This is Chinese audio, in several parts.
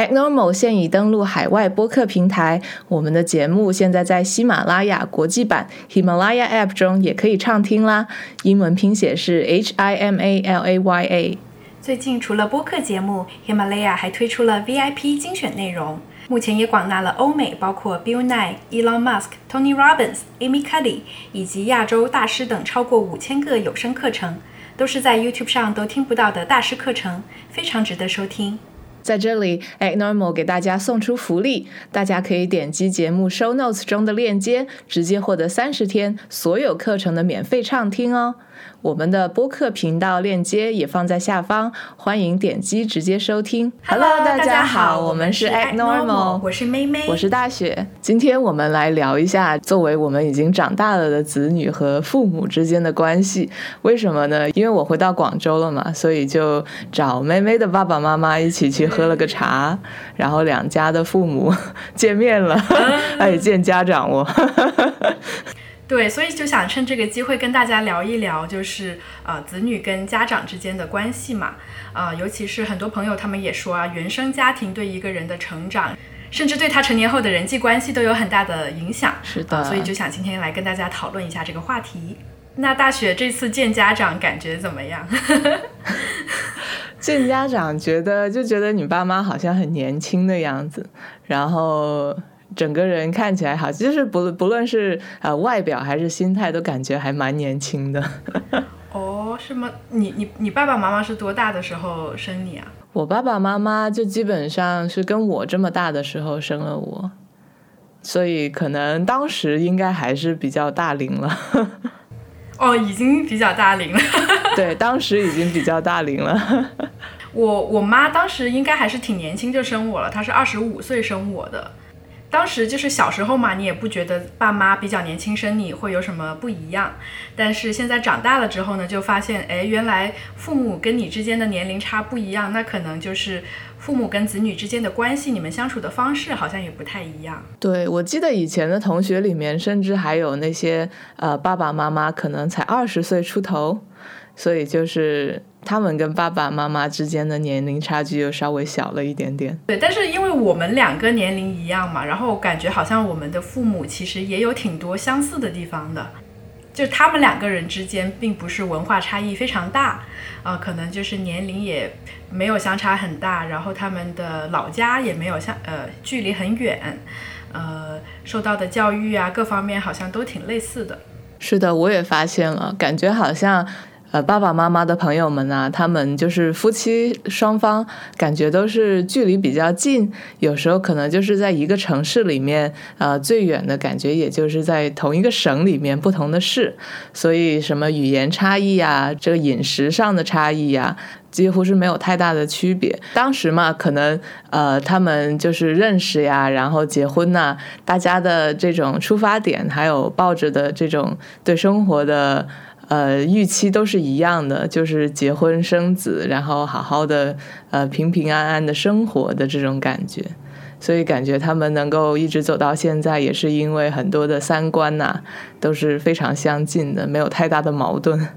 ，ActNormal 现已登陆海外播客平台，我们的节目现在在喜马拉雅国际版 Himalaya App 中也可以畅听啦。英文拼写是 H I M A L A Y A。最近除了播客节目，Himalaya 还推出了 VIP 精选内容，目前也广纳了欧美，包括 Bill Nye、Elon Musk、Tony Robbins、Amy Cuddy 以及亚洲大师等超过五千个有声课程，都是在 YouTube 上都听不到的大师课程，非常值得收听。在这里，Agnormal 给大家送出福利，大家可以点击节目 Show Notes 中的链接，直接获得三十天所有课程的免费畅听哦。我们的播客频道链接也放在下方，欢迎点击直接收听。Hello，大家好，我们是 Act ActNormal，我是妹妹，我是大雪。今天我们来聊一下，作为我们已经长大了的子女和父母之间的关系。为什么呢？因为我回到广州了嘛，所以就找妹妹的爸爸妈妈一起去喝了个茶，然后两家的父母 见面了，哎，见家长我。对，所以就想趁这个机会跟大家聊一聊，就是呃子女跟家长之间的关系嘛，啊、尤其是很多朋友他们也说啊，原生家庭对一个人的成长，甚至对他成年后的人际关系都有很大的影响。是的啊所以就想今天来跟大家讨论一下这个话题。那大雪这次见家长感觉怎么样？见家长觉得就觉得你爸妈好像很年轻的样子，然后整个人看起来好，就是不论不论是呃外表还是心态，都感觉还蛮年轻的。哦，是吗？你你你爸爸妈妈是多大的时候生你啊？我爸爸妈妈就基本上是跟我这么大的时候生了我，所以可能当时应该还是比较大龄了。哦，已经比较大龄了。对，当时已经比较大龄了。我我妈当时应该还是挺年轻就生我了，她是二十五岁生我的。当时就是小时候嘛，你也不觉得爸妈比较年轻生你会有什么不一样，但是现在长大了之后呢，就发现，哎，原来父母跟你之间的年龄差不一样，那可能就是父母跟子女之间的关系，你们相处的方式好像也不太一样。对，我记得以前的同学里面，甚至还有那些呃爸爸妈妈可能才二十岁出头，所以就是他们跟爸爸妈妈之间的年龄差距又稍微小了一点点。对，但是因为我们两个年龄一样嘛，然后感觉好像我们的父母其实也有挺多相似的地方的，就他们两个人之间并不是文化差异非常大，啊、可能就是年龄也没有相差很大，然后他们的老家也没有相呃距离很远，呃，受到的教育啊各方面好像都挺类似的。是的，我也发现了，感觉好像。呃，爸爸妈妈的朋友们啊，他们就是夫妻双方，感觉都是距离比较近，有时候可能就是在一个城市里面，呃，最远的感觉也就是在同一个省里面不同的市，所以什么语言差异啊，这个饮食上的差异啊，几乎是没有太大的区别。当时嘛，可能呃，他们就是认识呀，然后结婚呐、大家的这种出发点，还有抱着的这种对生活的呃预期都是一样的，就是结婚生子，然后好好的呃平平安安的生活的这种感觉。所以感觉他们能够一直走到现在，也是因为很多的三观呐、都是非常相近的，没有太大的矛盾。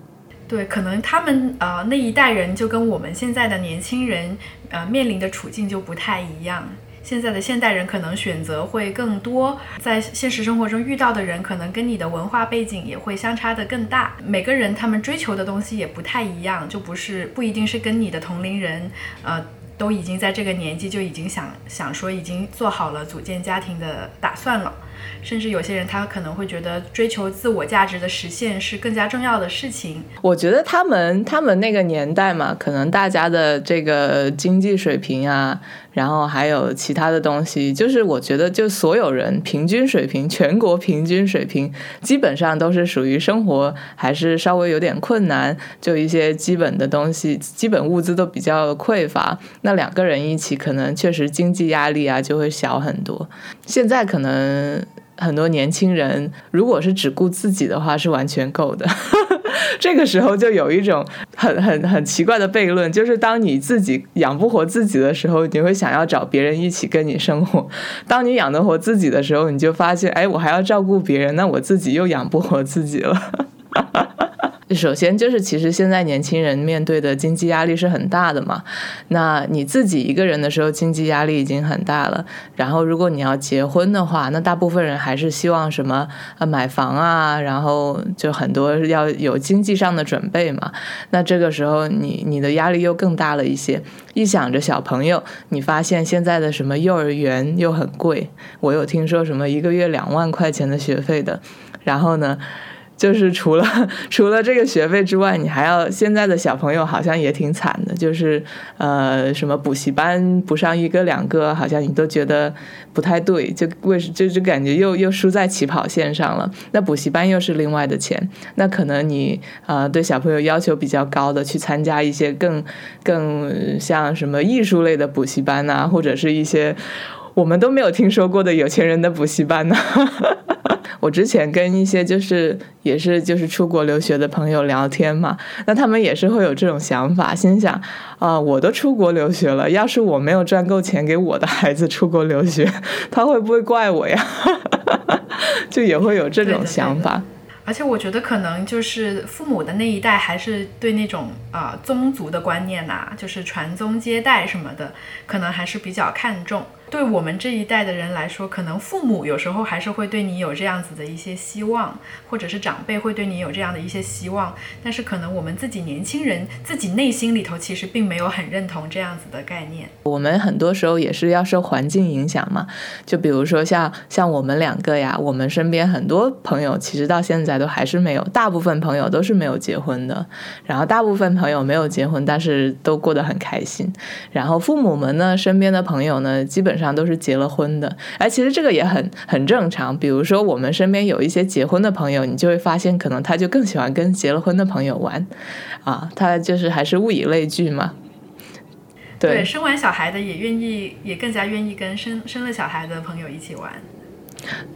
对，可能他们呃那一代人就跟我们现在的年轻人呃面临的处境就不太一样。现在的现代人可能选择会更多，在现实生活中遇到的人可能跟你的文化背景也会相差的更大。每个人他们追求的东西也不太一样，就不是不一定是跟你的同龄人呃都已经在这个年纪就已经想想说已经做好了组建家庭的打算了。甚至有些人他可能会觉得追求自我价值的实现是更加重要的事情。我觉得他们他们那个年代嘛，可能大家的这个经济水平啊，然后还有其他的东西，就是我觉得就所有人平均水平，全国平均水平，基本上都是属于生活还是稍微有点困难，就一些基本的东西，基本物资都比较匮乏。那两个人一起，可能确实经济压力啊就会小很多。现在可能。很多年轻人，如果是只顾自己的话，是完全够的。这个时候就有一种很很很奇怪的悖论，就是当你自己养不活自己的时候，你会想要找别人一起跟你生活；当你养得活自己的时候，你就发现，哎，我还要照顾别人，那我自己又养不活自己了。首先就是，其实现在年轻人面对的经济压力是很大的嘛。那你自己一个人的时候，经济压力已经很大了。然后，如果你要结婚的话，那大部分人还是希望什么啊买房啊，然后就很多要有经济上的准备嘛。那这个时候，你你的压力又更大了一些。一想着小朋友，你发现现在的什么幼儿园又很贵，我有听说什么一个月两万块钱的学费的。然后呢？就是除了 除了这个学费之外，你还要现在的小朋友好像也挺惨的，就是呃什么补习班不上一个两个，好像你都觉得不太对，就为就就感觉又又输在起跑线上了。那补习班又是另外的钱，那可能你呃对小朋友要求比较高的，去参加一些更更像什么艺术类的补习班呐，或者是一些我们都没有听说过的有钱人的补习班呢。我之前跟一些就是也是就是出国留学的朋友聊天嘛，那他们也是会有这种想法，心想啊，我都出国留学了，要是我没有赚够钱给我的孩子出国留学，他会不会怪我呀？就也会有这种想法。而且我觉得可能就是父母的那一代还是对那种啊宗族的观念呐，就是传宗接代什么的，可能还是比较看重。对我们这一代的人来说，可能父母有时候还是会对你有这样子的一些希望，或者是长辈会对你有这样的一些希望。但是可能我们自己年轻人自己内心里头其实并没有很认同这样子的概念。我们很多时候也是要受环境影响嘛，就比如说像像我们两个呀，我们身边很多朋友其实到现在都还是没有，大部分朋友都是没有结婚的。然后大部分朋友没有结婚，但是都过得很开心。然后父母们呢，身边的朋友呢，基本上。上都是结了婚的，哎，其实这个也很很正常。比如说，我们身边有一些结婚的朋友，你就会发现，可能他就更喜欢跟结了婚的朋友玩，啊，他就是还是物以类聚嘛。对，生完小孩的也愿意，也更加愿意跟生生了小孩的朋友一起玩。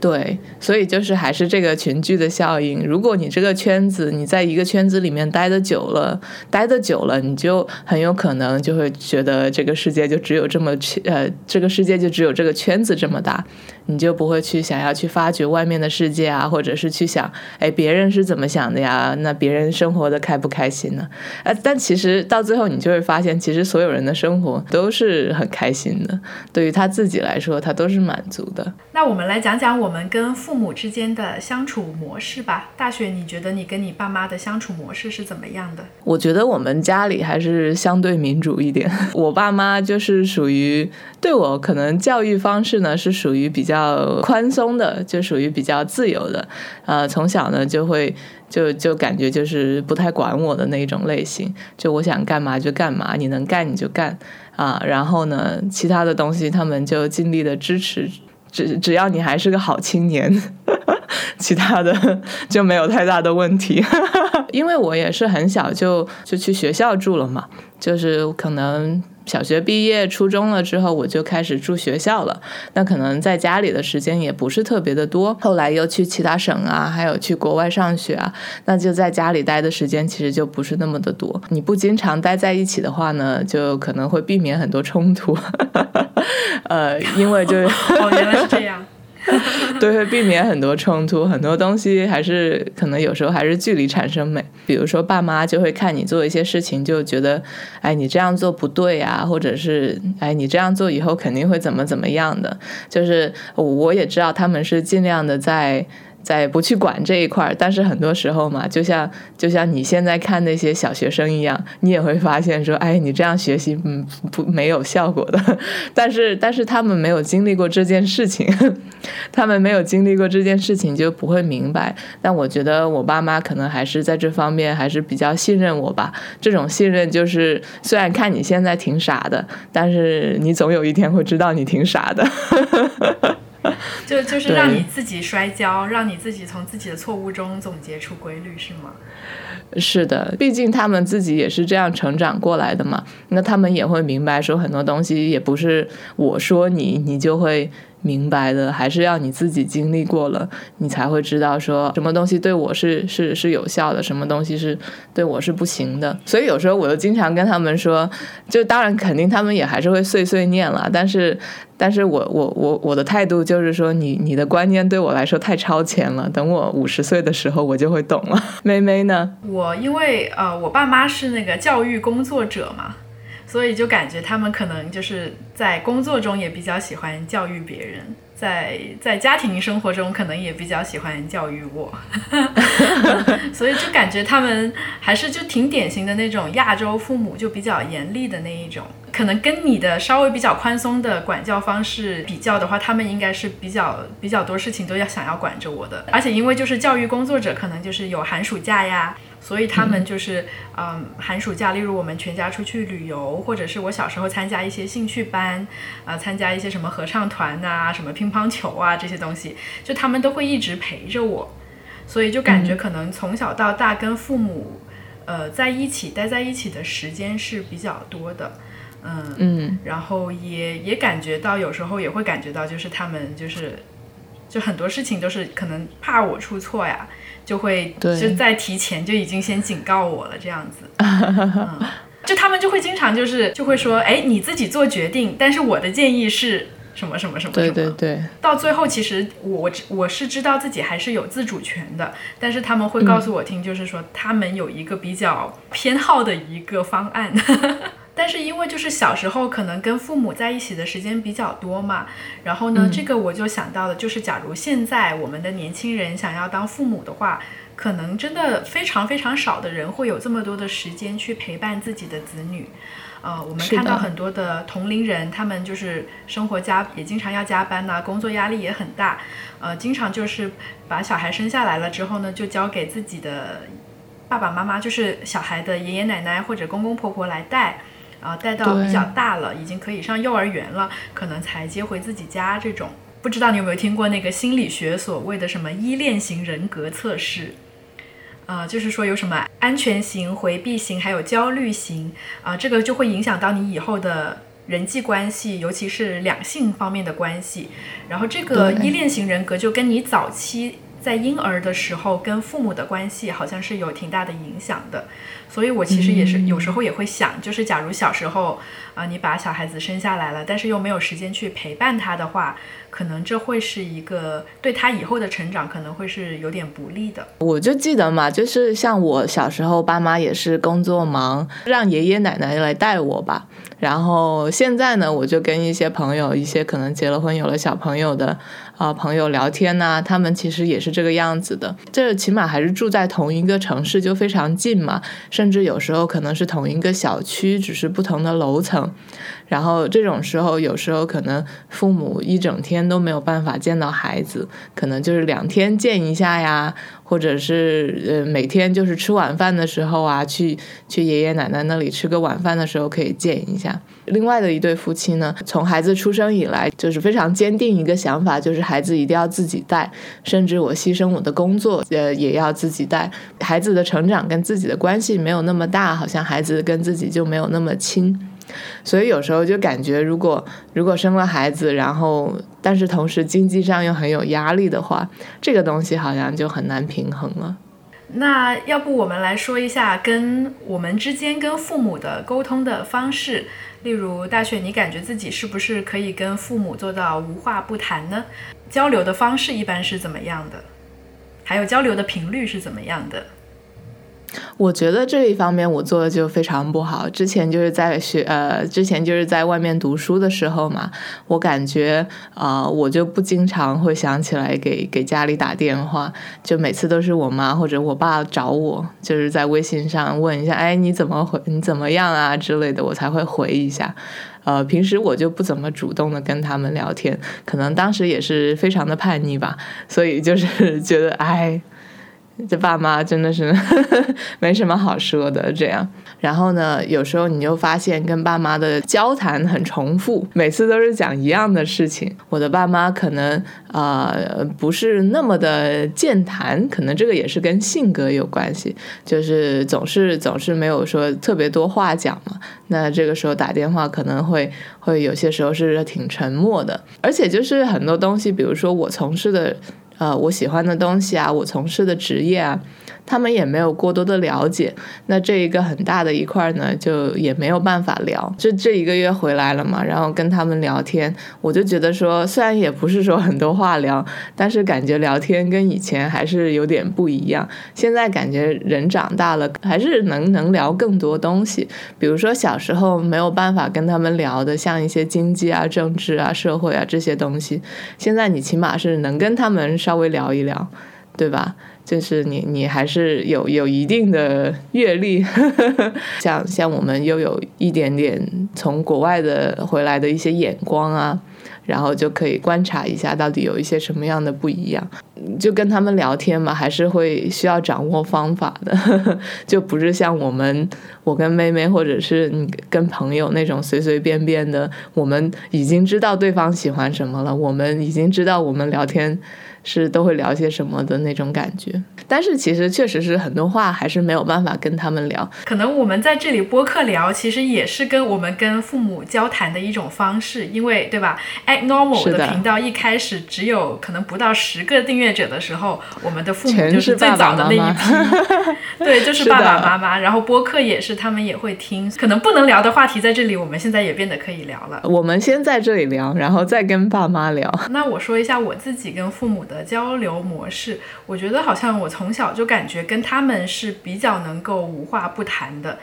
对，所以就是还是这个群聚的效应。如果你这个圈子，你在一个圈子里面待的久了，待的久了，你就很有可能就会觉得这个世界就只有这么呃，这个世界就只有这个圈子这么大。你就不会去想要去发掘外面的世界啊，或者是去想，哎，别人是怎么想的呀？那别人生活的开不开心呢？呃，但其实到最后，你就会发现，其实所有人的生活都是很开心的。对于他自己来说，他都是满足的。那我们来讲讲我们跟父母之间的相处模式吧。大学，你觉得你跟你爸妈的相处模式是怎么样的？我觉得我们家里还是相对民主一点。我爸妈就是属于对我可能教育方式呢，是属于比较。较宽松的，就属于比较自由的，呃，从小呢就会就就感觉就是不太管我的那种类型，就我想干嘛就干嘛，你能干你就干啊，然后呢，其他的东西他们就尽力的支持，只只要你还是个好青年，其他的 就没有太大的问题，因为我也是很小就就去学校住了嘛，就是可能。小学毕业，初中了之后，我就开始住学校了。那可能在家里的时间也不是特别的多。后来又去其他省啊，还有去国外上学啊，那就在家里待的时间其实就不是那么的多。你不经常待在一起的话呢，就可能会避免很多冲突。呃，因为就哦，原来是这样。对，会避免很多冲突，很多东西还是可能有时候还是距离产生美。比如说，爸妈就会看你做一些事情，就觉得，哎，你这样做不对啊，或者是，哎，你这样做以后肯定会怎么怎么样的。就是我也知道他们是尽量的在。在不去管这一块儿，但是很多时候嘛，就像就像你现在看那些小学生一样，你也会发现说，哎，你这样学习，嗯，不没有效果的。但是但是他们没有经历过这件事情，他们没有经历过这件事情就不会明白。但我觉得我爸妈可能还是在这方面还是比较信任我吧。这种信任就是，虽然看你现在挺傻的，但是你总有一天会知道你挺傻的。就就是让你自己摔跤，让你自己从自己的错误中总结出规律，是吗？是的，毕竟他们自己也是这样成长过来的嘛。那他们也会明白，说很多东西也不是我说你，你就会明白的，还是要你自己经历过了，你才会知道说什么东西对我是是是有效的，什么东西是对我是不行的。所以有时候我就经常跟他们说，就当然肯定他们也还是会碎碎念了，但是但是我我我我的态度就是说，你你的观念对我来说太超前了，等我五十岁的时候我就会懂了。妹妹呢？我因为呃，我爸妈是那个教育工作者嘛。所以就感觉他们可能就是在工作中也比较喜欢教育别人，在在家庭生活中可能也比较喜欢教育我，所以就感觉他们还是就挺典型的那种亚洲父母，就比较严厉的那一种。可能跟你的稍微比较宽松的管教方式比较的话，他们应该是比较比较多事情都要想要管着我的。而且因为就是教育工作者，可能就是有寒暑假呀。所以他们就是，嗯，寒暑假，例如我们全家出去旅游，或者是我小时候参加一些兴趣班，啊，参加一些什么合唱团呐，什么乒乓球啊这些东西，就他们都会一直陪着我，所以就感觉可能从小到大跟父母，呃，在一起待在一起的时间是比较多的，嗯嗯，然后也也感觉到有时候也会感觉到，就是他们就是，就很多事情都是可能怕我出错呀。就会就在提前就已经先警告我了，这样子，嗯，就他们就会经常就是就会说，哎，你自己做决定，但是我的建议是什么什么什么什么，对对对，到最后其实我我是知道自己还是有自主权的，但是他们会告诉我听，就是说他们有一个比较偏好的一个方案。但是因为就是小时候可能跟父母在一起的时间比较多嘛，然后呢，这个我就想到了，就是假如现在我们的年轻人想要当父母的话，可能真的非常非常少的人会有这么多的时间去陪伴自己的子女。呃，我们看到很多的同龄人，他们就是生活加也经常要加班呐，工作压力也很大，呃，经常就是把小孩生下来了之后呢，就交给自己的爸爸妈妈，就是小孩的爷爷奶奶或者公公婆婆来带。啊，带到比较大了，已经可以上幼儿园了，可能才接回自己家。这种不知道你有没有听过那个心理学所谓的什么依恋型人格测试？啊，就是说有什么安全型、回避型，还有焦虑型啊，这个就会影响到你以后的人际关系，尤其是两性方面的关系。然后这个依恋型人格就跟你早期在婴儿的时候跟父母的关系好像是有挺大的影响的。所以，我其实也是有时候也会想，就是假如小时候啊，你把小孩子生下来了，但是又没有时间去陪伴他的话，可能这会是一个对他以后的成长可能会是有点不利的。我就记得嘛，就是像我小时候，爸妈也是工作忙，让爷爷奶奶来带我吧。然后现在呢，我就跟一些朋友，一些可能结了婚、有了小朋友的啊朋友聊天呐，他们其实也是这个样子的。这起码还是住在同一个城市，就非常近嘛。甚至有时候可能是同一个小区，只是不同的楼层。然后这种时候，有时候可能父母一整天都没有办法见到孩子，可能就是两天见一下呀。或者是呃每天就是吃晚饭的时候啊，去去爷爷奶奶那里吃个晚饭的时候可以见一下。另外的一对夫妻呢，从孩子出生以来就是非常坚定一个想法，就是孩子一定要自己带，甚至我牺牲我的工作呃也要自己带。孩子的成长跟自己的关系没有那么大，好像孩子跟自己就没有那么亲。所以有时候就感觉，如果如果生了孩子，然后但是同时经济上又很有压力的话，这个东西好像就很难平衡了。那要不我们来说一下跟我们之间跟父母的沟通的方式，例如大雪，你感觉自己是不是可以跟父母做到无话不谈呢？交流的方式一般是怎么样的？还有交流的频率是怎么样的？我觉得这一方面我做的就非常不好。之前就是在学呃，之前就是在外面读书的时候嘛，我感觉啊，我就不经常会想起来给给家里打电话，就每次都是我妈或者我爸找我，就是在微信上问一下，哎，你怎么回？你怎么样啊之类的，我才会回一下。呃，平时我就不怎么主动的跟他们聊天，可能当时也是非常的叛逆吧，所以就是觉得哎。这爸妈真的是 没什么好说的。这样，然后呢，有时候你就发现跟爸妈的交谈很重复，每次都是讲一样的事情。我的爸妈可能啊不是那么的健谈，可能这个也是跟性格有关系，就是总是总是没有说特别多话讲嘛。那这个时候打电话可能会会有些时候是挺沉默的，而且就是很多东西，比如说我从事的。呃，我喜欢的东西啊，我从事的职业啊。他们也没有过多的了解，那这一个很大的一块呢，就也没有办法聊。就这一个月回来了嘛，然后跟他们聊天，我就觉得说，虽然也不是说很多话聊，但是感觉聊天跟以前还是有点不一样。现在感觉人长大了，还是能能聊更多东西。比如说小时候没有办法跟他们聊的，像一些经济啊、政治啊、社会啊这些东西，现在你起码是能跟他们稍微聊一聊，对吧？就是你，你还是有有一定的阅历，像像我们又有一点点从国外的回来的一些眼光啊，然后就可以观察一下到底有一些什么样的不一样。就跟他们聊天嘛，还是会需要掌握方法的，就不是像我们我跟妹妹或者是你跟朋友那种随随便便的，我们已经知道对方喜欢什么了，我们已经知道我们聊天。是都会聊些什么的那种感觉，但是其实确实是很多话还是没有办法跟他们聊。可能我们在这里播客聊，其实也是跟我们跟父母交谈的一种方式，因为对吧？Act Normal 的频道一开始只有可能不到十个订阅者的时候，我们的父母就是最早的那一批，对，就是爸爸妈妈。然后播客也是他们也会听，可能不能聊的话题在这里，我们现在也变得可以聊了。我们先在这里聊，然后再跟爸妈聊。那我说一下我自己跟父母的。交流模式，我觉得好像我从小就感觉跟他们是比较能够无话不谈的，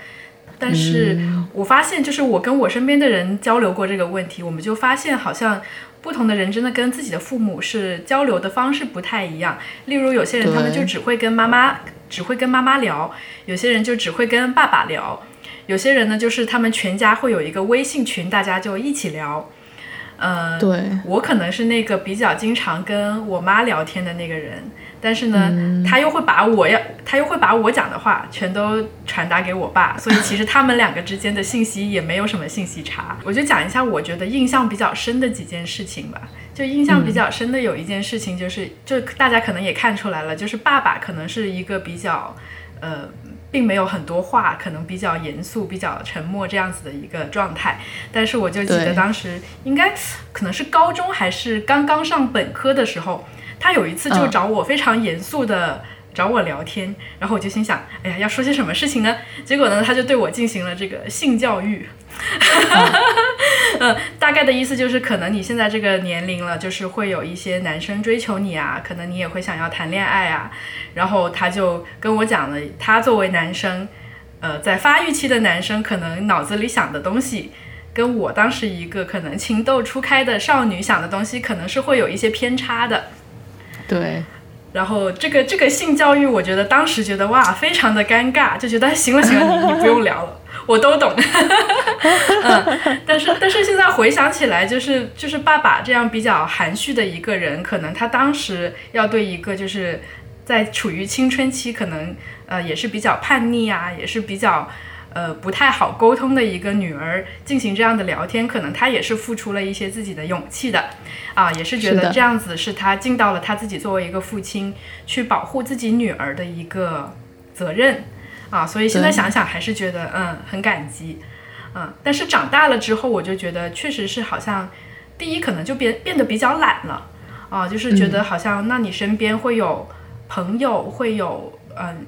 但是我发现就是我跟我身边的人交流过这个问题，我们就发现好像不同的人真的跟自己的父母是交流的方式不太一样。例如有些人他们就只会跟妈妈只会跟妈妈聊，有些人就只会跟爸爸聊，有些人呢就是他们全家会有一个微信群，大家就一起聊。嗯，对我可能是那个比较经常跟我妈聊天的那个人，但是呢，他又会把我要，他又会把我讲的话全都传达给我爸，所以其实他们两个之间的信息也没有什么信息差。我就讲一下我觉得印象比较深的几件事情吧。就印象比较深的有一件事情就是，就大家可能也看出来了，就是爸爸可能是一个比较，呃。并没有很多话，可能比较严肃、比较沉默这样子的一个状态。但是我就记得当时应该可能是高中还是刚刚上本科的时候，他有一次就找我非常严肃的找我聊天，然后我就心想，哎呀，要说些什么事情呢？结果呢，他就对我进行了这个性教育。嗯，大概的意思就是，可能你现在这个年龄了，就是会有一些男生追求你啊，可能你也会想要谈恋爱啊。然后他就跟我讲了，他作为男生，呃，在发育期的男生，可能脑子里想的东西，跟我当时一个可能情窦初开的少女想的东西，可能是会有一些偏差的。对。然后这个这个性教育，我觉得当时觉得哇，非常的尴尬，就觉得行了行了，你你不用聊了。我都懂，嗯，但是但是现在回想起来，就是就是爸爸这样比较含蓄的一个人，可能他当时要对一个就是在处于青春期，可能呃也是比较叛逆啊，也是比较呃不太好沟通的一个女儿进行这样的聊天，可能她也是付出了一些自己的勇气的，啊，也是觉得这样子是她尽到了她自己作为一个父亲去保护自己女儿的一个责任。啊，所以现在想想还是觉得嗯很感激，嗯，但是长大了之后，我就觉得确实是好像，第一可能就变变得比较懒了，啊，就是觉得好像那你身边会有朋友，会有嗯。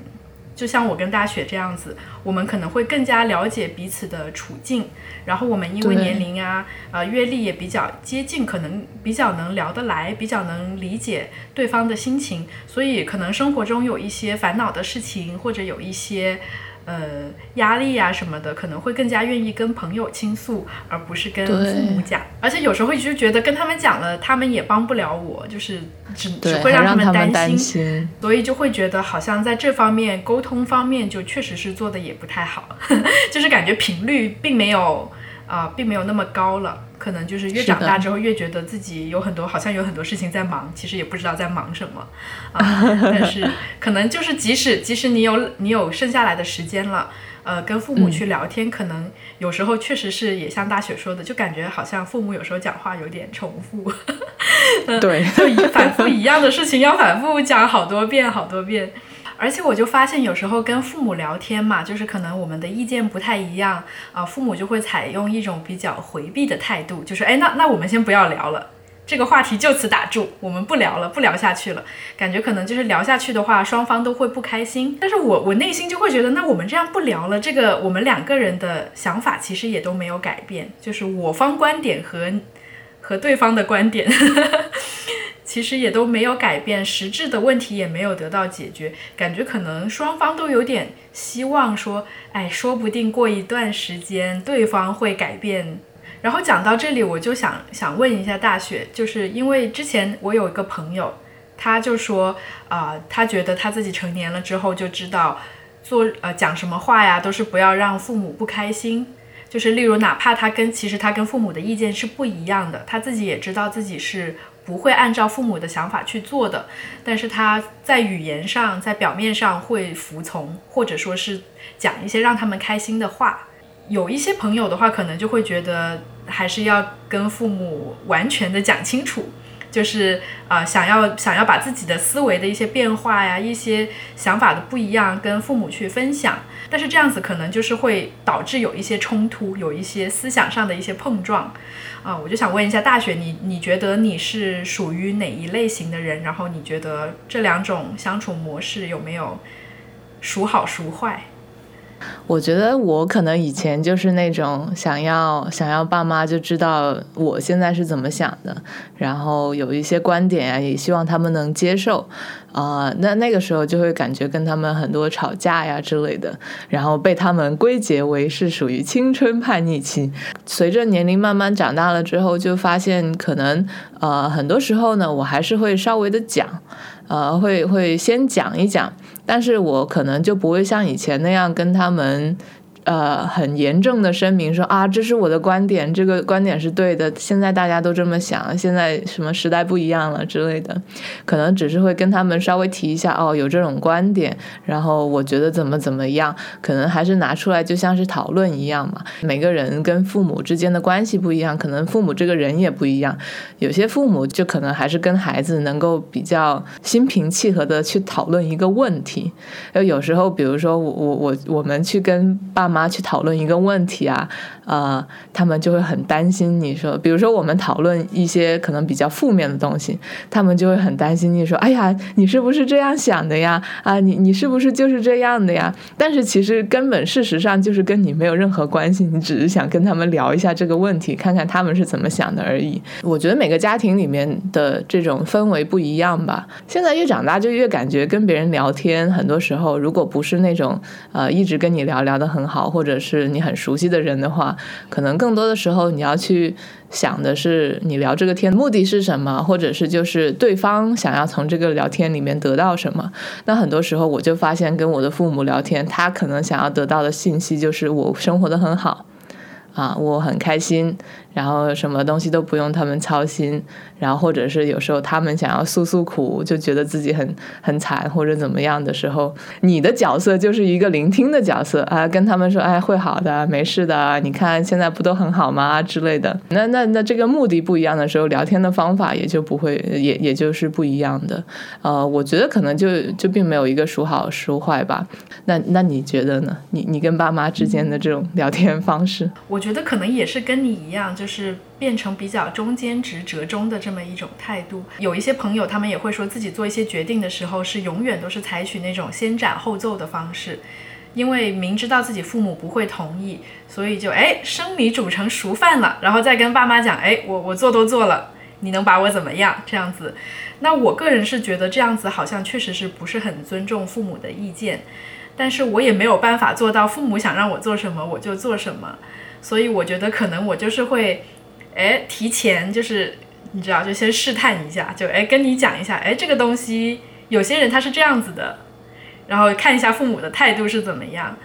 就像我跟大雪这样子，我们可能会更加了解彼此的处境，然后我们因为年龄啊、呃阅历也比较接近，可能比较能聊得来，比较能理解对方的心情，所以可能生活中有一些烦恼的事情，或者有一些。呃，压力啊什么的，可能会更加愿意跟朋友倾诉，而不是跟父母讲。而且有时候会就觉得跟他们讲了，他们也帮不了我，就是只只会让他们担心，所以就会觉得好像在这方面沟通方面就确实是做的也不太好，就是感觉频率并没有啊，并没有那么高了。可能就是越长大之后，越觉得自己有很多，好像有很多事情在忙，其实也不知道在忙什么啊。但是可能就是即使即使你有你有剩下来的时间了，呃，跟父母去聊天，可能有时候确实是也像大雪说的，就感觉好像父母有时候讲话有点重复，对，就反复一样的事情要反复讲好多遍好多遍。而且我就发现，有时候跟父母聊天嘛，就是可能我们的意见不太一样啊，父母就会采用一种比较回避的态度，就是哎，那那我们先不要聊了，这个话题就此打住，我们不聊了，不聊下去了。感觉可能就是聊下去的话，双方都会不开心。但是我我内心就会觉得，那我们这样不聊了，这个我们两个人的想法其实也都没有改变，就是我方观点和和对方的观点。其实也都没有改变，实质的问题也没有得到解决，感觉可能双方都有点希望说，哎，说不定过一段时间对方会改变。然后讲到这里，我就想想问一下大雪，就是因为之前我有一个朋友，他就说，啊，他觉得他自己成年了之后就知道，做呃讲什么话呀，都是不要让父母不开心，就是例如哪怕他跟其实他跟父母的意见是不一样的，他自己也知道自己是。不会按照父母的想法去做的，但是他在语言上，在表面上会服从，或者说是讲一些让他们开心的话。有一些朋友的话，可能就会觉得还是要跟父母完全的讲清楚。就是啊，想要想要把自己的思维的一些变化呀，一些想法的不一样跟父母去分享，但是这样子可能就是会导致有一些冲突，有一些思想上的一些碰撞，啊，我就想问一下大雪，你你觉得你是属于哪一类型的人？然后你觉得这两种相处模式有没有孰好孰坏？我觉得我可能以前就是那种想要想要爸妈就知道我现在是怎么想的，然后有一些观点啊，也希望他们能接受，啊，那那个时候就会感觉跟他们很多吵架呀之类的，然后被他们归结为是属于青春叛逆期。随着年龄慢慢长大了之后，就发现可能呃很多时候呢，我还是会稍微的讲。呃，会会先讲一讲，但是我可能就不会像以前那样跟他们。呃，很严正的声明说啊，这是我的观点，这个观点是对的。现在大家都这么想，现在什么时代不一样了之类的，可能只是会跟他们稍微提一下哦，有这种观点，然后我觉得怎么怎么样，可能还是拿出来就像是讨论一样嘛。每个人跟父母之间的关系不一样，可能父母这个人也不一样。有些父母就可能还是跟孩子能够比较心平气和的去讨论一个问题。有有时候，比如说我我我我们去跟爸妈。妈去讨论一个问题啊，呃，他们就会很担心。你说，比如说我们讨论一些可能比较负面的东西，他们就会很担心。你说，哎呀，你是不是这样想的呀？啊，你你是不是就是这样的呀？但是其实根本事实上就是跟你没有任何关系，你只是想跟他们聊一下这个问题，看看他们是怎么想的而已。我觉得每个家庭里面的这种氛围不一样吧。现在越长大就越感觉跟别人聊天，很多时候如果不是那种呃一直跟你聊聊的很好。或者是你很熟悉的人的话，可能更多的时候你要去想的是你聊这个天目的是什么，或者是就是对方想要从这个聊天里面得到什么。那很多时候我就发现，跟我的父母聊天，他可能想要得到的信息就是我生活的很好啊，我很开心。然后什么东西都不用他们操心，然后或者是有时候他们想要诉诉苦，就觉得自己很很惨或者怎么样的时候，你的角色就是一个聆听的角色啊，跟他们说，哎，会好的，没事的，你看现在不都很好吗之类的。那那那这个目的不一样的时候，聊天的方法也就不会，也也就是不一样的。呃，我觉得可能就就并没有一个孰好孰坏吧。那那你觉得呢？你你跟爸妈之间的这种聊天方式，我觉得可能也是跟你一样，就。是变成比较中间值、折中的这么一种态度。有一些朋友，他们也会说自己做一些决定的时候，是永远都是采取那种先斩后奏的方式，因为明知道自己父母不会同意，所以就哎生米煮成熟饭了，然后再跟爸妈讲，哎我我做都做了，你能把我怎么样？这样子。那我个人是觉得这样子好像确实是不是很尊重父母的意见，但是我也没有办法做到父母想让我做什么我就做什么。所以我觉得可能我就是会，哎，提前就是你知道，就先试探一下，就哎跟你讲一下，哎这个东西有些人他是这样子的，然后看一下父母的态度是怎么样，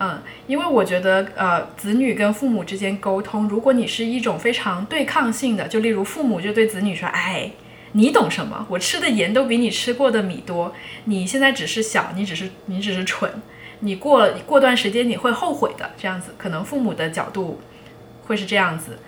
嗯，因为我觉得，呃，子女跟父母之间沟通，如果你是一种非常对抗性的，就例如父母就对子女说：“哎，你懂什么？我吃的盐都比你吃过的米多，你现在只是小，你只是你只是蠢，你过过段时间你会后悔的。”这样子，可能父母的角度会是这样子。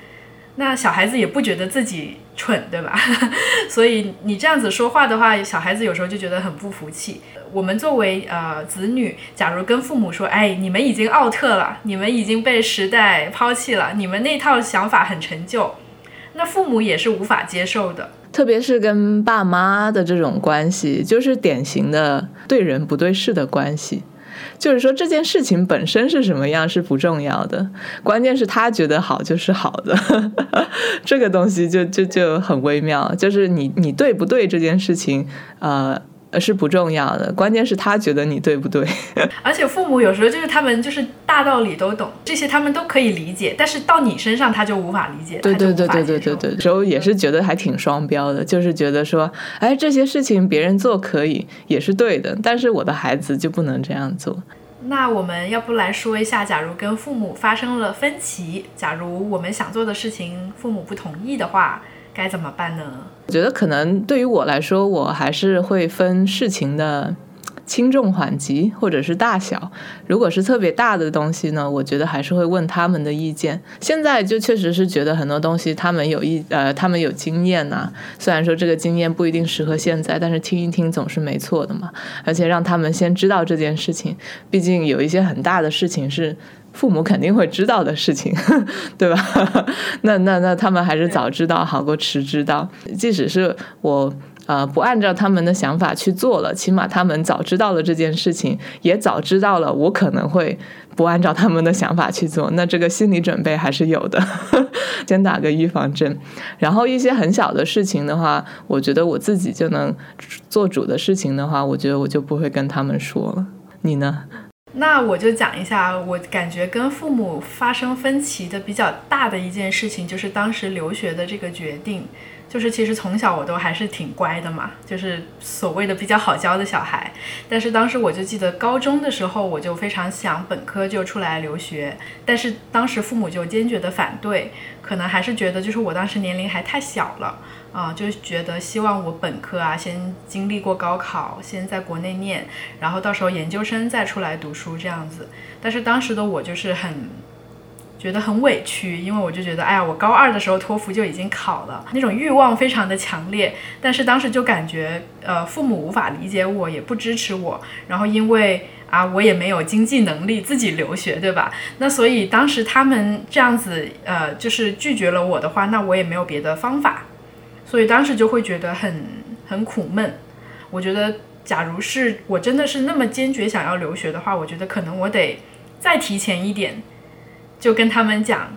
那小孩子也不觉得自己蠢，对吧？所以你这样子说话的话，小孩子有时候就觉得很不服气。我们作为呃子女，假如跟父母说：“哎，你们已经奥特了，你们已经被时代抛弃了，你们那套想法很陈旧。”那父母也是无法接受的。特别是跟爸妈的这种关系，就是典型的对人不对事的关系。就是说这件事情本身是什么样是不重要的，关键是他觉得好就是好的，这个东西就就就很微妙。就是你你对不对这件事情，呃。是不重要的，关键是他觉得你对不对。而且父母有时候就是他们就是大道理都懂，这些他们都可以理解，但是到你身上他就无法理解。对对对对对对对，有时候也是觉得还挺双标的，就是觉得说，哎，这些事情别人做可以，也是对的，但是我的孩子就不能这样做。那我们要不来说一下，假如跟父母发生了分歧，假如我们想做的事情父母不同意的话。该怎么办呢？我觉得可能对于我来说，我还是会分事情的轻重缓急或者是大小。如果是特别大的东西呢，我觉得还是会问他们的意见。现在就确实是觉得很多东西他们有意呃，他们有经验呐。虽然说这个经验不一定适合现在，但是听一听总是没错的嘛。而且让他们先知道这件事情，毕竟有一些很大的事情是。父母肯定会知道的事情，对吧？那那那他们还是早知道好过迟知道。即使是我呃不按照他们的想法去做了，起码他们早知道了这件事情，也早知道了我可能会不按照他们的想法去做。那这个心理准备还是有的，先打个预防针。然后一些很小的事情的话，我觉得我自己就能做主的事情的话，我觉得我就不会跟他们说了。你呢？那我就讲一下，我感觉跟父母发生分歧的比较大的一件事情，就是当时留学的这个决定。就是其实从小我都还是挺乖的嘛，就是所谓的比较好教的小孩。但是当时我就记得高中的时候，我就非常想本科就出来留学，但是当时父母就坚决的反对，可能还是觉得就是我当时年龄还太小了。啊，就觉得希望我本科啊，先经历过高考，先在国内念，然后到时候研究生再出来读书这样子。但是当时的我就是很觉得很委屈，因为我就觉得，哎呀，我高二的时候托福就已经考了，那种欲望非常的强烈。但是当时就感觉，呃，父母无法理解我，也不支持我。然后因为啊，我也没有经济能力自己留学，对吧？那所以当时他们这样子，呃，就是拒绝了我的话，那我也没有别的方法。所以当时就会觉得很很苦闷。我觉得，假如是我真的是那么坚决想要留学的话，我觉得可能我得再提前一点，就跟他们讲。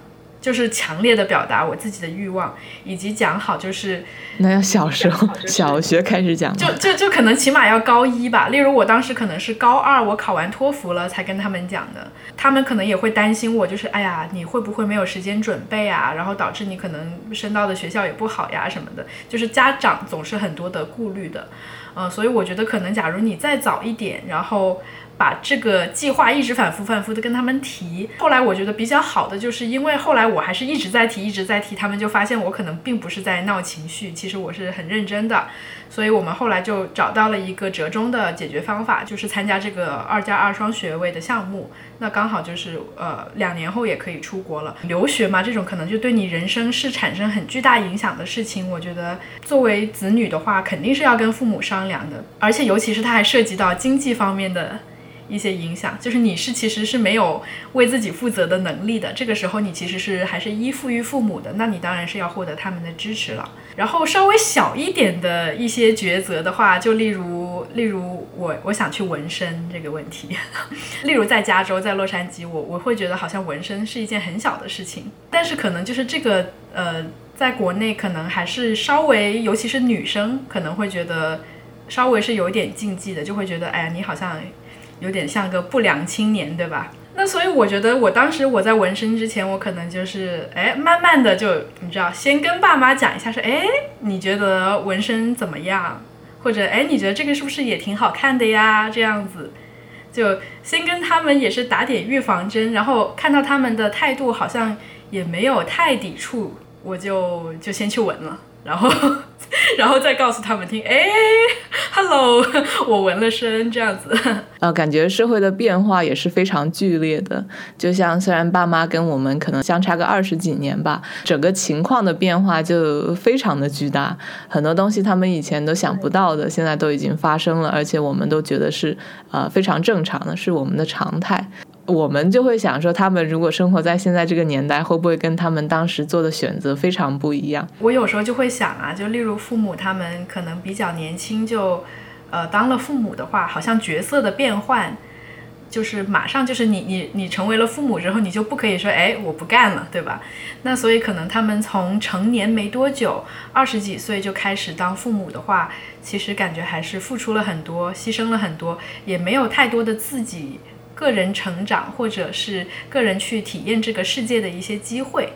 就是强烈的表达我自己的欲望，以及讲好就是，那要小时候小学开始讲，就就就可能起码要高一吧。例如我当时可能是高二，我考完托福了才跟他们讲的，他们可能也会担心我，就是哎呀，你会不会没有时间准备啊？然后导致你可能升到的学校也不好呀什么的，就是家长总是很多的顾虑的，嗯，所以我觉得可能假如你再早一点，然后。把这个计划一直反复反复的跟他们提，后来我觉得比较好的，就是因为后来我还是一直在提，一直在提，他们就发现我可能并不是在闹情绪，其实我是很认真的，所以我们后来就找到了一个折中的解决方法，就是参加这个二加二双学位的项目，那刚好就是呃两年后也可以出国了。留学嘛，这种可能就对你人生是产生很巨大影响的事情，我觉得作为子女的话，肯定是要跟父母商量的，而且尤其是它还涉及到经济方面的。一些影响，就是你是其实是没有为自己负责的能力的，这个时候你其实是还是依附于父母的，那你当然是要获得他们的支持了。然后稍微小一点的一些抉择的话，就例如例如我我想去纹身这个问题，例如在加州在洛杉矶，我我会觉得好像纹身是一件很小的事情，但是可能就是这个呃，在国内可能还是稍微，尤其是女生可能会觉得稍微是有点禁忌的，就会觉得哎呀你好像。有点像个不良青年，对吧？那所以我觉得，我当时我在纹身之前，我可能就是，哎，慢慢的就，你知道，先跟爸妈讲一下，说，哎，你觉得纹身怎么样？或者，哎，你觉得这个是不是也挺好看的呀？这样子，就先跟他们也是打点预防针，然后看到他们的态度好像也没有太抵触，我就就先去纹了，然后 然后再告诉他们听，哎，hello，我纹了身这样子。呃，感觉社会的变化也是非常剧烈的。就像虽然爸妈跟我们可能相差个二十几年吧，整个情况的变化就非常的巨大。很多东西他们以前都想不到的，现在都已经发生了，而且我们都觉得是呃非常正常的，是我们的常态。我们就会想说，他们如果生活在现在这个年代，会不会跟他们当时做的选择非常不一样？我有时候就会想啊，就例如父母他们可能比较年轻就。呃，当了父母的话，好像角色的变换，就是马上就是你你你成为了父母之后，你就不可以说哎我不干了，对吧？那所以可能他们从成年没多久，二十几岁就开始当父母的话，其实感觉还是付出了很多，牺牲了很多，也没有太多的自己个人成长或者是个人去体验这个世界的一些机会。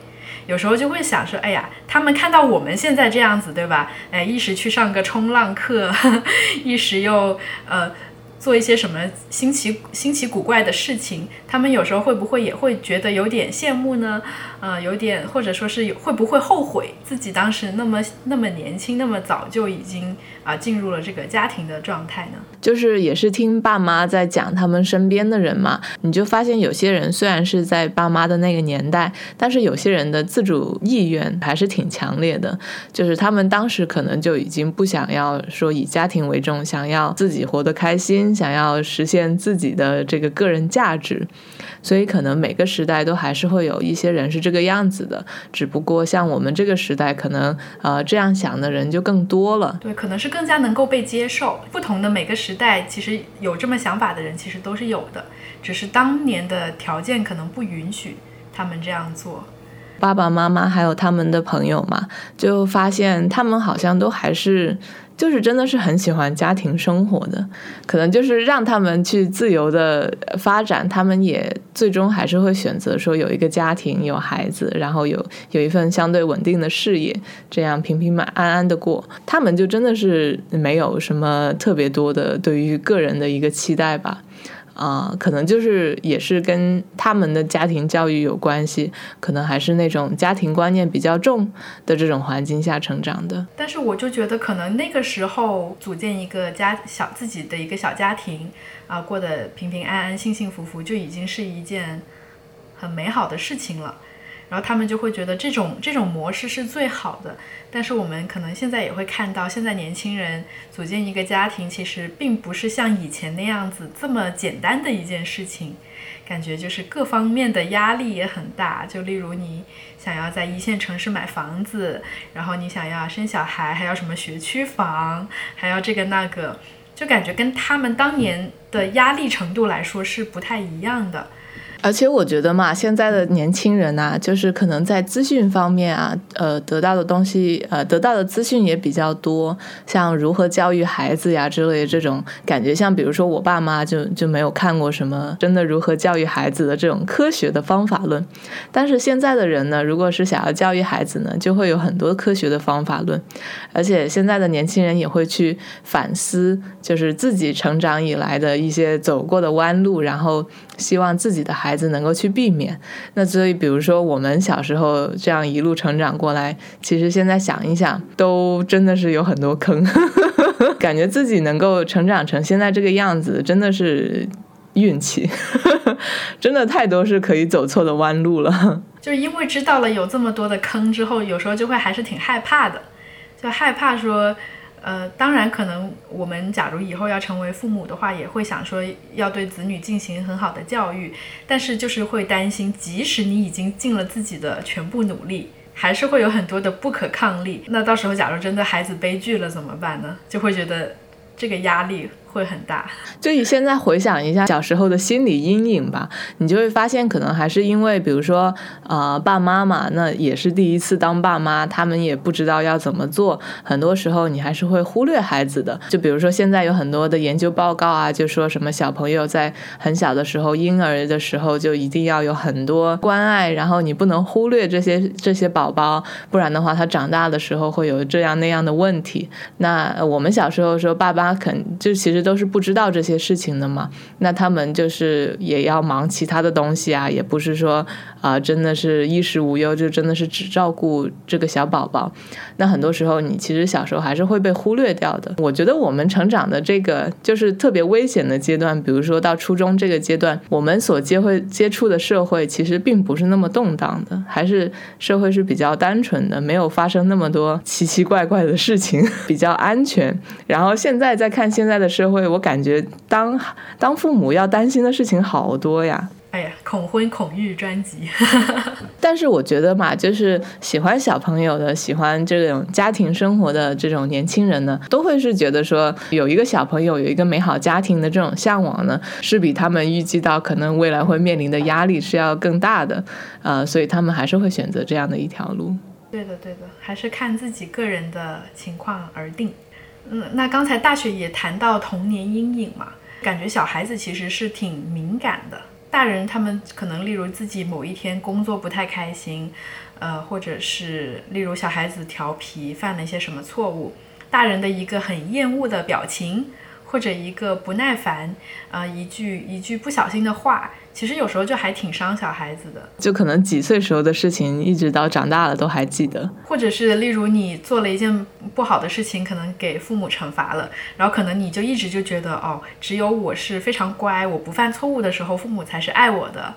有时候就会想说，哎呀，他们看到我们现在这样子，对吧？哎，一时去上个冲浪课，一时又呃。做一些什么新奇新奇古怪的事情，他们有时候会不会也会觉得有点羡慕呢？呃，有点或者说是会不会后悔自己当时那么那么年轻，那么早就已经啊进入了这个家庭的状态呢？就是也是听爸妈在讲他们身边的人嘛，你就发现有些人虽然是在爸妈的那个年代，但是有些人的自主意愿还是挺强烈的，就是他们当时可能就已经不想要说以家庭为重，想要自己活得开心。想要实现自己的这个个人价值，所以可能每个时代都还是会有一些人是这个样子的。只不过像我们这个时代，可能呃这样想的人就更多了。对，可能是更更加能够被接受。不同的每个时代，其实有这么想法的人其实都是有的，只是当年的条件可能不允许他们这样做。爸爸妈妈还有他们的朋友嘛，就发现他们好像都还是。就是真的是很喜欢家庭生活的，可能就是让他们去自由的发展，他们也最终还是会选择说有一个家庭，有孩子，然后有有一份相对稳定的事业，这样平平安安的过。他们就真的是没有什么特别多的对于个人的一个期待吧。啊，可能就是也是跟他们的家庭教育有关系，可能还是那种家庭观念比较重的这种环境下成长的。但是我就觉得，可能那个时候组建一个家小自己的一个小家庭啊，过得平平安安、幸幸福福，就已经是一件很美好的事情了。然后他们就会觉得这种这种模式是最好的，但是我们可能现在也会看到，现在年轻人组建一个家庭，其实并不是像以前那样子这么简单的一件事情，感觉就是各方面的压力也很大。就例如你想要在一线城市买房子，然后你想要生小孩，还要什么学区房，还要这个那个，就感觉跟他们当年的压力程度来说是不太一样的。而且我觉得嘛，现在的年轻人呐，就是可能在资讯方面啊，呃，得到的东西，呃，得到的资讯也比较多，像如何教育孩子呀之类的这种感觉，像比如说我爸妈就就没有看过什么真的如何教育孩子的这种科学的方法论，但是现在的人呢，如果是想要教育孩子呢，就会有很多科学的方法论，而且现在的年轻人也会去反思，就是自己成长以来的一些走过的弯路，然后希望自己的孩。孩子能够去避免，那所以比如说我们小时候这样一路成长过来，其实现在想一想，都真的是有很多坑，感觉自己能够成长成现在这个样子，真的是运气，真的太多是可以走错的弯路了。就是因为知道了有这么多的坑之后，有时候就会还是挺害怕的，就害怕说。呃，当然，可能我们假如以后要成为父母的话，也会想说要对子女进行很好的教育，但是就是会担心，即使你已经尽了自己的全部努力，还是会有很多的不可抗力。那到时候假如真的孩子悲剧了怎么办呢？就会觉得这个压力。会很大，就你现在回想一下小时候的心理阴影吧，你就会发现，可能还是因为，比如说，呃，爸妈嘛，那也是第一次当爸妈，他们也不知道要怎么做，很多时候你还是会忽略孩子的。就比如说，现在有很多的研究报告啊，就说什么小朋友在很小的时候，婴儿的时候就一定要有很多关爱，然后你不能忽略这些这些宝宝，不然的话，他长大的时候会有这样那样的问题。那我们小时候说，爸爸肯就其实。都是不知道这些事情的嘛。那他们就是也要忙其他的东西啊，也不是说啊，真的是衣食无忧，就真的是只照顾这个小宝宝。那很多时候，你其实小时候还是会被忽略掉的。我觉得我们成长的这个就是特别危险的阶段，比如说到初中这个阶段，我们所接会接触的社会其实并不是那么动荡的，还是社会是比较单纯的，没有发生那么多奇奇怪怪的事情，比较安全。然后现在再看现在的社会，我感觉当当父母要担心的事情好多呀。哎呀，恐婚恐育专辑。但是我觉得嘛，就是喜欢小朋友的、喜欢这种家庭生活的这种年轻人呢，都会是觉得说有一个小朋友、有一个美好家庭的这种向往呢，是比他们预计到可能未来会面临的压力是要更大的。呃，所以他们还是会选择这样的一条路。对的，对的，还是看自己个人的情况而定。嗯，那刚才大雪也谈到童年阴影嘛，感觉小孩子其实是挺敏感的。大人他们可能，例如自己某一天工作不太开心，呃，或者是例如小孩子调皮犯了一些什么错误，大人的一个很厌恶的表情，或者一个不耐烦，呃，一句一句不小心的话。其实有时候就还挺伤小孩子的，就可能几岁时候的事情，一直到长大了都还记得。或者是例如你做了一件不好的事情，可能给父母惩罚了，然后可能你就一直就觉得，哦，只有我是非常乖，我不犯错误的时候，父母才是爱我的。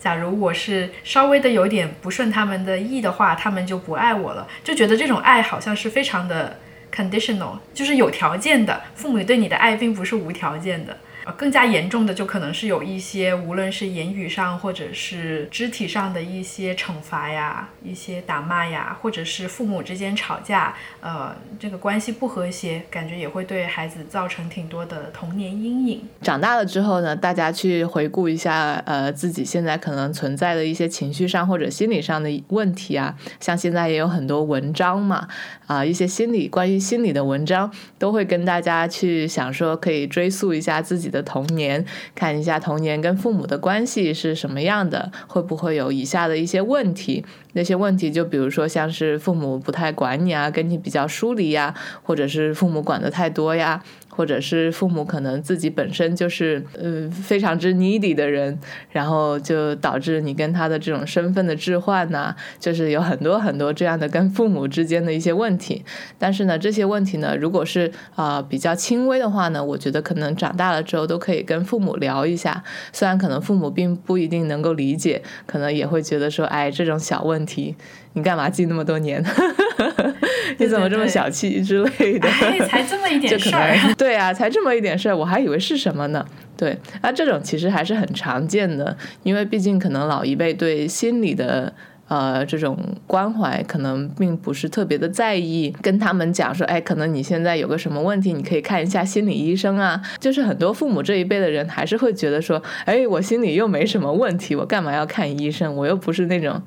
假如我是稍微的有点不顺他们的意的话，他们就不爱我了，就觉得这种爱好像是非常的 conditional，就是有条件的，父母对你的爱并不是无条件的。呃，更加严重的就可能是有一些，无论是言语上或者是肢体上的一些惩罚呀，一些打骂呀，或者是父母之间吵架，呃，这个关系不和谐，感觉也会对孩子造成挺多的童年阴影。长大了之后呢，大家去回顾一下，呃，自己现在可能存在的一些情绪上或者心理上的问题啊，像现在也有很多文章嘛，啊，一些心理关于心理的文章，都会跟大家去想说，可以追溯一下自己的。的童年，看一下童年跟父母的关系是什么样的，会不会有以下的一些问题？那些问题就比如说像是父母不太管你啊，跟你比较疏离呀，或者是父母管的太多呀。或者是父母可能自己本身就是呃非常之 needy 的人，然后就导致你跟他的这种身份的置换呐，就是有很多很多这样的跟父母之间的一些问题。但是呢，这些问题呢，如果是啊比较轻微的话呢，我觉得可能长大了之后都可以跟父母聊一下。虽然可能父母并不一定能够理解，可能也会觉得说，哎，这种小问题。你干嘛记那么多年？你怎么这么小气之类的？才这么一点 事儿。对啊，才这么一点事儿，我还以为是什么呢？对，那这种其实还是很常见的，因为毕竟可能老一辈对心理的呃这种关怀，可能并不是特别的在意。跟他们讲说，哎，可能你现在有个什么问题，你可以看一下心理医生啊。就是很多父母这一辈的人还是会觉得说，哎，我心里又没什么问题，我干嘛要看医生？我又不是那种。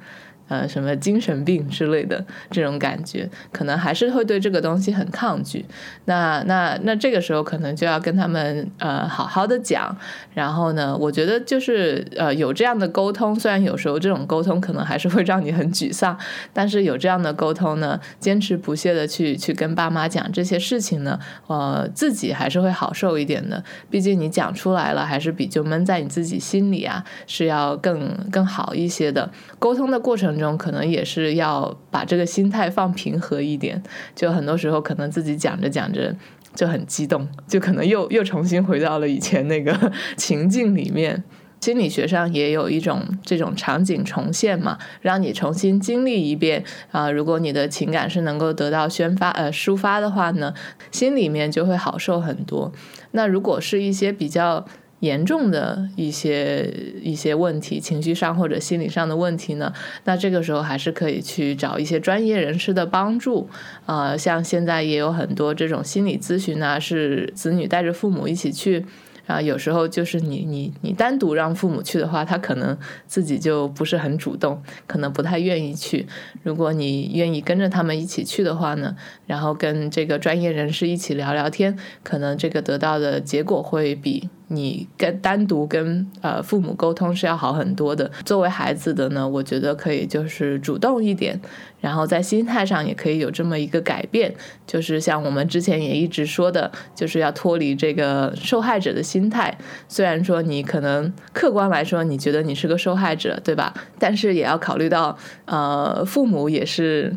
呃，什么精神病之类的这种感觉，可能还是会对这个东西很抗拒。那那那这个时候可能就要跟他们呃好好的讲。然后呢，我觉得就是呃有这样的沟通，虽然有时候这种沟通可能还是会让你很沮丧，但是有这样的沟通呢，坚持不懈的去去跟爸妈讲这些事情呢，呃，自己还是会好受一点的。毕竟你讲出来了，还是比就闷在你自己心里啊，是要更更好一些的。沟通的过程。中可能也是要把这个心态放平和一点，就很多时候可能自己讲着讲着就很激动，就可能又又重新回到了以前那个 情境里面。心理学上也有一种这种场景重现嘛，让你重新经历一遍啊。如果你的情感是能够得到宣发呃抒发的话呢，心里面就会好受很多。那如果是一些比较。严重的一些一些问题，情绪上或者心理上的问题呢，那这个时候还是可以去找一些专业人士的帮助。啊，像现在也有很多这种心理咨询啊，是子女带着父母一起去。啊，有时候就是你你你单独让父母去的话，他可能自己就不是很主动，可能不太愿意去。如果你愿意跟着他们一起去的话呢，然后跟这个专业人士一起聊聊天，可能这个得到的结果会比。你跟单独跟呃父母沟通是要好很多的。作为孩子的呢，我觉得可以就是主动一点，然后在心态上也可以有这么一个改变，就是像我们之前也一直说的，就是要脱离这个受害者的心态。虽然说你可能客观来说你觉得你是个受害者，对吧？但是也要考虑到，呃，父母也是。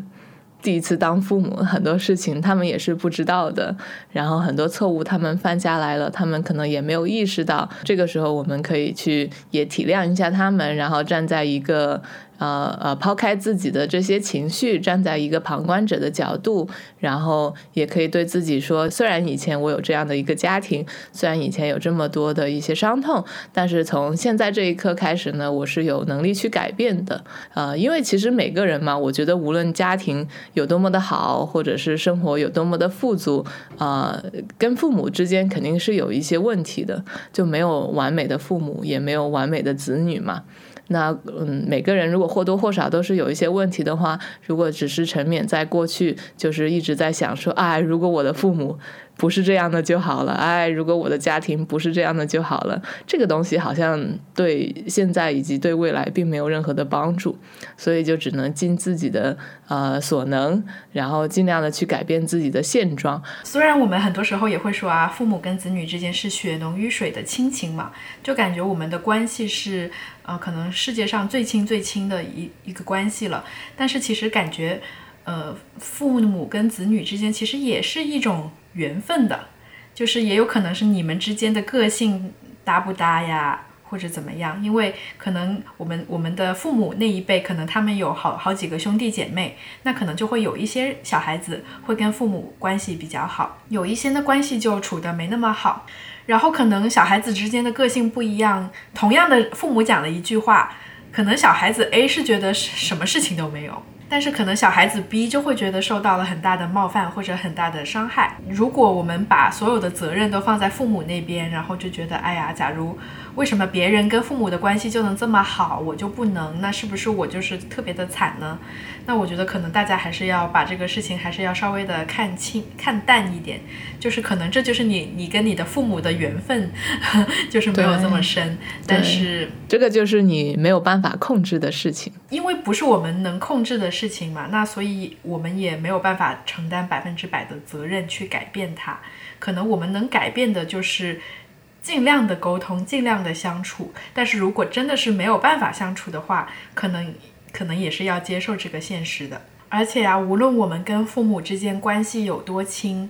第一次当父母，很多事情他们也是不知道的，然后很多错误他们犯下来了，他们可能也没有意识到。这个时候，我们可以去也体谅一下他们，然后站在一个。呃呃，抛开自己的这些情绪，站在一个旁观者的角度，然后也可以对自己说：虽然以前我有这样的一个家庭，虽然以前有这么多的一些伤痛，但是从现在这一刻开始呢，我是有能力去改变的。呃，因为其实每个人嘛，我觉得无论家庭有多么的好，或者是生活有多么的富足，啊，跟父母之间肯定是有一些问题的，就没有完美的父母，也没有完美的子女嘛。那嗯，每个人如果或多或少都是有一些问题的话，如果只是沉湎在过去，就是一直在想说，哎，如果我的父母。不是这样的就好了，哎，如果我的家庭不是这样的就好了，这个东西好像对现在以及对未来并没有任何的帮助，所以就只能尽自己的呃所能，然后尽量的去改变自己的现状。虽然我们很多时候也会说啊，父母跟子女之间是血浓于水的亲情嘛，就感觉我们的关系是呃可能世界上最亲最亲的一一个关系了，但是其实感觉呃父母跟子女之间其实也是一种。缘分的，就是也有可能是你们之间的个性搭不搭呀，或者怎么样？因为可能我们我们的父母那一辈，可能他们有好好几个兄弟姐妹，那可能就会有一些小孩子会跟父母关系比较好，有一些呢关系就处的没那么好。然后可能小孩子之间的个性不一样，同样的父母讲了一句话，可能小孩子 A 是觉得什么事情都没有。但是可能小孩子 B 就会觉得受到了很大的冒犯或者很大的伤害。如果我们把所有的责任都放在父母那边，然后就觉得，哎呀，假如。为什么别人跟父母的关系就能这么好，我就不能？那是不是我就是特别的惨呢？那我觉得可能大家还是要把这个事情还是要稍微的看清、看淡一点。就是可能这就是你你跟你的父母的缘分，就是没有这么深。但是这个就是你没有办法控制的事情，因为不是我们能控制的事情嘛。那所以我们也没有办法承担百分之百的责任去改变它。可能我们能改变的就是。尽量的沟通，尽量的相处。但是如果真的是没有办法相处的话，可能可能也是要接受这个现实的。而且啊，无论我们跟父母之间关系有多亲，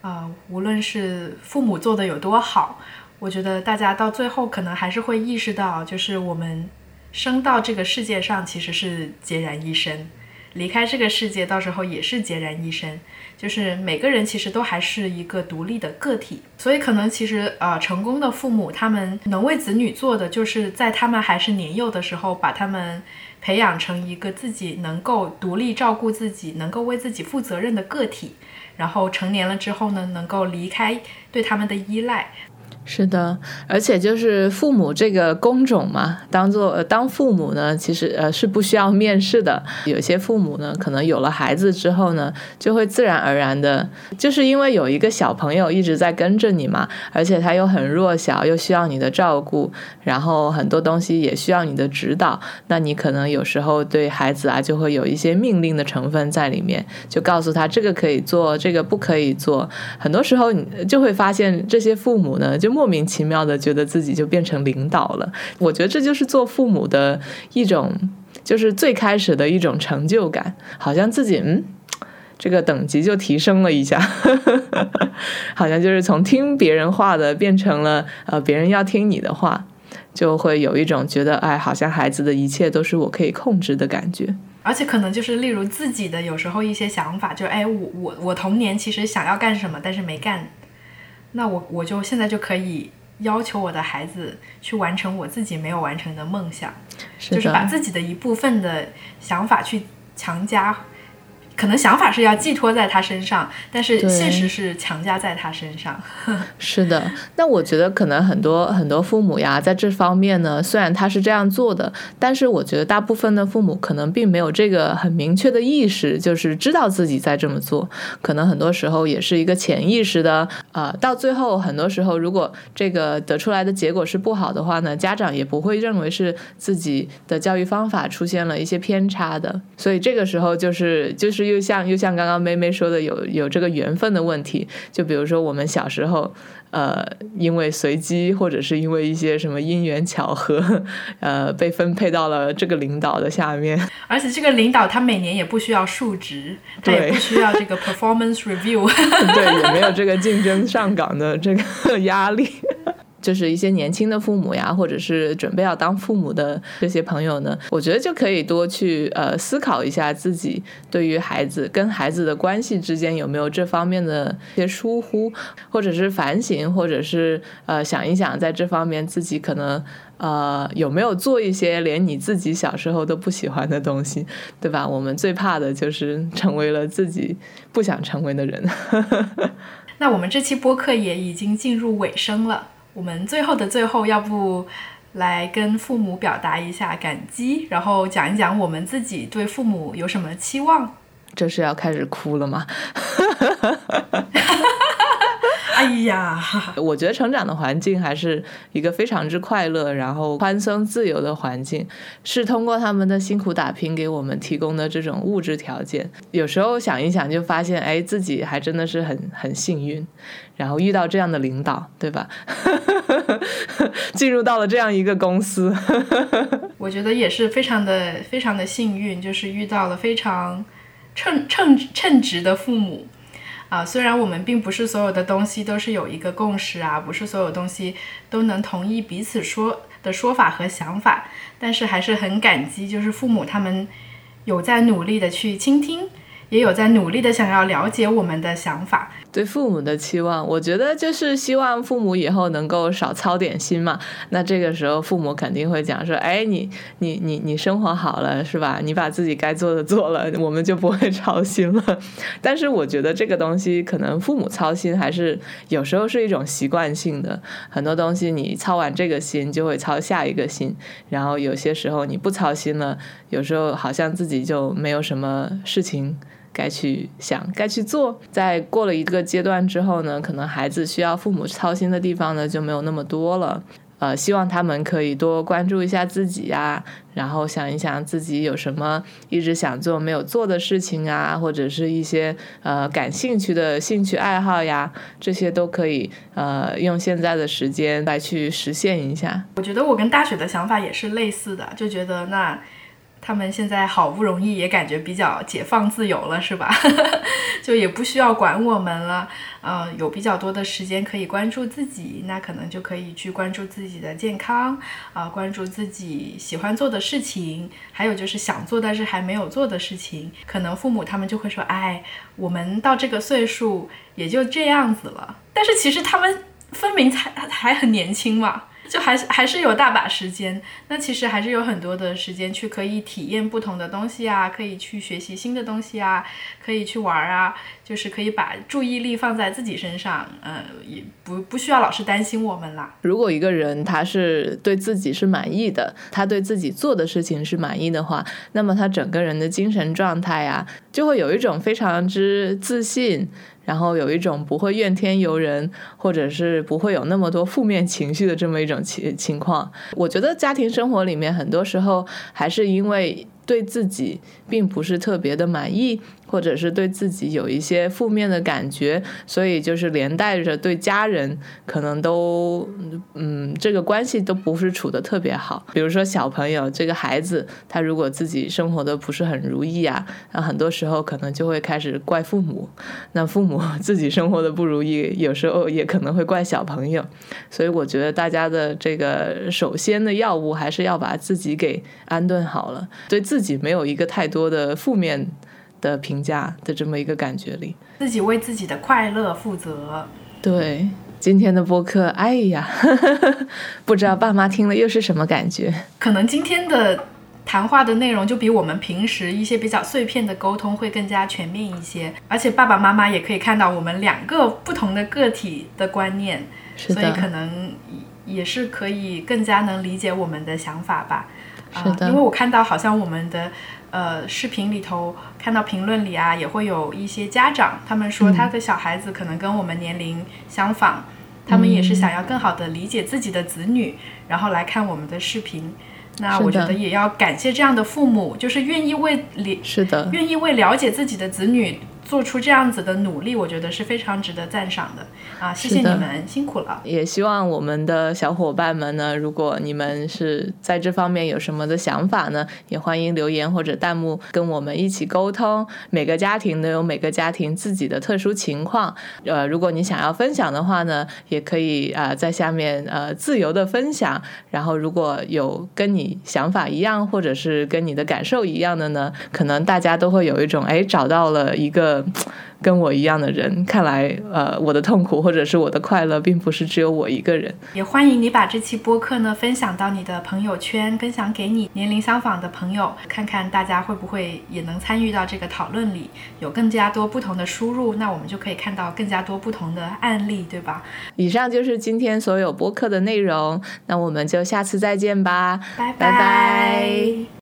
啊，无论是父母做的有多好，我觉得大家到最后可能还是会意识到，就是我们生到这个世界上其实是孑然一身。离开这个世界，到时候也是孑然一身。就是每个人其实都还是一个独立的个体，所以可能其实呃，成功的父母他们能为子女做的，就是在他们还是年幼的时候，把他们培养成一个自己能够独立照顾自己、能够为自己负责任的个体。然后成年了之后呢，能够离开对他们的依赖。是的，而且就是父母这个工种嘛，当做呃当父母呢，其实呃是不需要面试的。有些父母呢，可能有了孩子之后呢，就会自然而然的，就是因为有一个小朋友一直在跟着你嘛，而且他又很弱小，又需要你的照顾，然后很多东西也需要你的指导。那你可能有时候对孩子啊，就会有一些命令的成分在里面，就告诉他这个可以做，这个不可以做。很多时候你就会发现，这些父母呢，就莫名其妙的觉得自己就变成领导了，我觉得这就是做父母的一种，就是最开始的一种成就感，好像自己嗯，这个等级就提升了一下，好像就是从听别人话的变成了呃别人要听你的话，就会有一种觉得哎，好像孩子的一切都是我可以控制的感觉，而且可能就是例如自己的有时候一些想法，就哎我我我童年其实想要干什么，但是没干。那我我就现在就可以要求我的孩子去完成我自己没有完成的梦想，就是把自己的一部分的想法去强加可能想法是要寄托在他身上，但是现实是强加在他身上。是的，那我觉得可能很多很多父母呀，在这方面呢，虽然他是这样做的，但是我觉得大部分的父母可能并没有这个很明确的意识，就是知道自己在这么做。可能很多时候也是一个潜意识的，呃，到最后很多时候，如果这个得出来的结果是不好的话呢，家长也不会认为是自己的教育方法出现了一些偏差的。所以这个时候就是就是。又像又像刚刚妹妹说的，有有这个缘分的问题。就比如说我们小时候，呃，因为随机或者是因为一些什么因缘巧合，呃，被分配到了这个领导的下面。而且这个领导他每年也不需要述职，他也不需要这个 performance review，对，也没有这个竞争上岗的这个压力。就是一些年轻的父母呀，或者是准备要当父母的这些朋友呢，我觉得就可以多去呃思考一下自己对于孩子跟孩子的关系之间有没有这方面的一些疏忽，或者是反省，或者是呃想一想在这方面自己可能呃有没有做一些连你自己小时候都不喜欢的东西，对吧？我们最怕的就是成为了自己不想成为的人。那我们这期播客也已经进入尾声了。我们最后的最后，要不来跟父母表达一下感激，然后讲一讲我们自己对父母有什么期望。这是要开始哭了吗？哎呀，我觉得成长的环境还是一个非常之快乐，然后宽松自由的环境，是通过他们的辛苦打拼给我们提供的这种物质条件。有时候想一想，就发现，哎，自己还真的是很很幸运，然后遇到这样的领导，对吧？进入到了这样一个公司，我觉得也是非常的非常的幸运，就是遇到了非常称称称职的父母。啊，虽然我们并不是所有的东西都是有一个共识啊，不是所有东西都能同意彼此说的说法和想法，但是还是很感激，就是父母他们有在努力的去倾听。也有在努力的想要了解我们的想法，对父母的期望，我觉得就是希望父母以后能够少操点心嘛。那这个时候父母肯定会讲说：“哎，你你你你生活好了是吧？你把自己该做的做了，我们就不会操心了。”但是我觉得这个东西可能父母操心还是有时候是一种习惯性的，很多东西你操完这个心就会操下一个心，然后有些时候你不操心了，有时候好像自己就没有什么事情。该去想，该去做。在过了一个阶段之后呢，可能孩子需要父母操心的地方呢就没有那么多了。呃，希望他们可以多关注一下自己呀，然后想一想自己有什么一直想做没有做的事情啊，或者是一些呃感兴趣的兴趣爱好呀，这些都可以呃用现在的时间来去实现一下。我觉得我跟大雪的想法也是类似的，就觉得那。他们现在好不容易也感觉比较解放自由了，是吧？就也不需要管我们了，嗯，有比较多的时间可以关注自己，那可能就可以去关注自己的健康，啊，关注自己喜欢做的事情，还有就是想做但是还没有做的事情。可能父母他们就会说，哎，我们到这个岁数也就这样子了，但是其实他们分明才还很年轻嘛。就还是还是有大把时间，那其实还是有很多的时间去可以体验不同的东西啊，可以去学习新的东西啊，可以去玩啊，就是可以把注意力放在自己身上，呃，也不不需要老是担心我们啦。如果一个人他是对自己是满意的，他对自己做的事情是满意的话，那么他整个人的精神状态啊，就会有一种非常之自信。然后有一种不会怨天尤人，或者是不会有那么多负面情绪的这么一种情情况。我觉得家庭生活里面很多时候还是因为对自己并不是特别的满意。或者是对自己有一些负面的感觉，所以就是连带着对家人可能都，嗯，这个关系都不是处的特别好。比如说小朋友这个孩子，他如果自己生活的不是很如意啊，那很多时候可能就会开始怪父母。那父母自己生活的不如意，有时候也可能会怪小朋友。所以我觉得大家的这个首先的药物还是要把自己给安顿好了，对自己没有一个太多的负面。的评价的这么一个感觉里，自己为自己的快乐负责。对今天的播客，哎呀，不知道爸妈听了又是什么感觉？可能今天的谈话的内容就比我们平时一些比较碎片的沟通会更加全面一些，而且爸爸妈妈也可以看到我们两个不同的个体的观念，所以可能也是可以更加能理解我们的想法吧。啊，因为我看到好像我们的呃视频里头看到评论里啊，也会有一些家长，他们说他的小孩子可能跟我们年龄相仿，他们也是想要更好的理解自己的子女，然后来看我们的视频。那我觉得也要感谢这样的父母，就是愿意为理是的，愿意为了解自己的子女。做出这样子的努力，我觉得是非常值得赞赏的啊！谢谢你们辛苦了。也希望我们的小伙伴们呢，如果你们是在这方面有什么的想法呢，也欢迎留言或者弹幕跟我们一起沟通。每个家庭都有每个家庭自己的特殊情况，呃，如果你想要分享的话呢，也可以啊在下面呃自由的分享。然后如果有跟你想法一样，或者是跟你的感受一样的呢，可能大家都会有一种哎找到了一个。跟我一样的人，看来呃，我的痛苦或者是我的快乐，并不是只有我一个人。也欢迎你把这期播客呢分享到你的朋友圈，分享给你年龄相仿的朋友，看看大家会不会也能参与到这个讨论里，有更加多不同的输入，那我们就可以看到更加多不同的案例，对吧？以上就是今天所有播客的内容，那我们就下次再见吧，拜拜。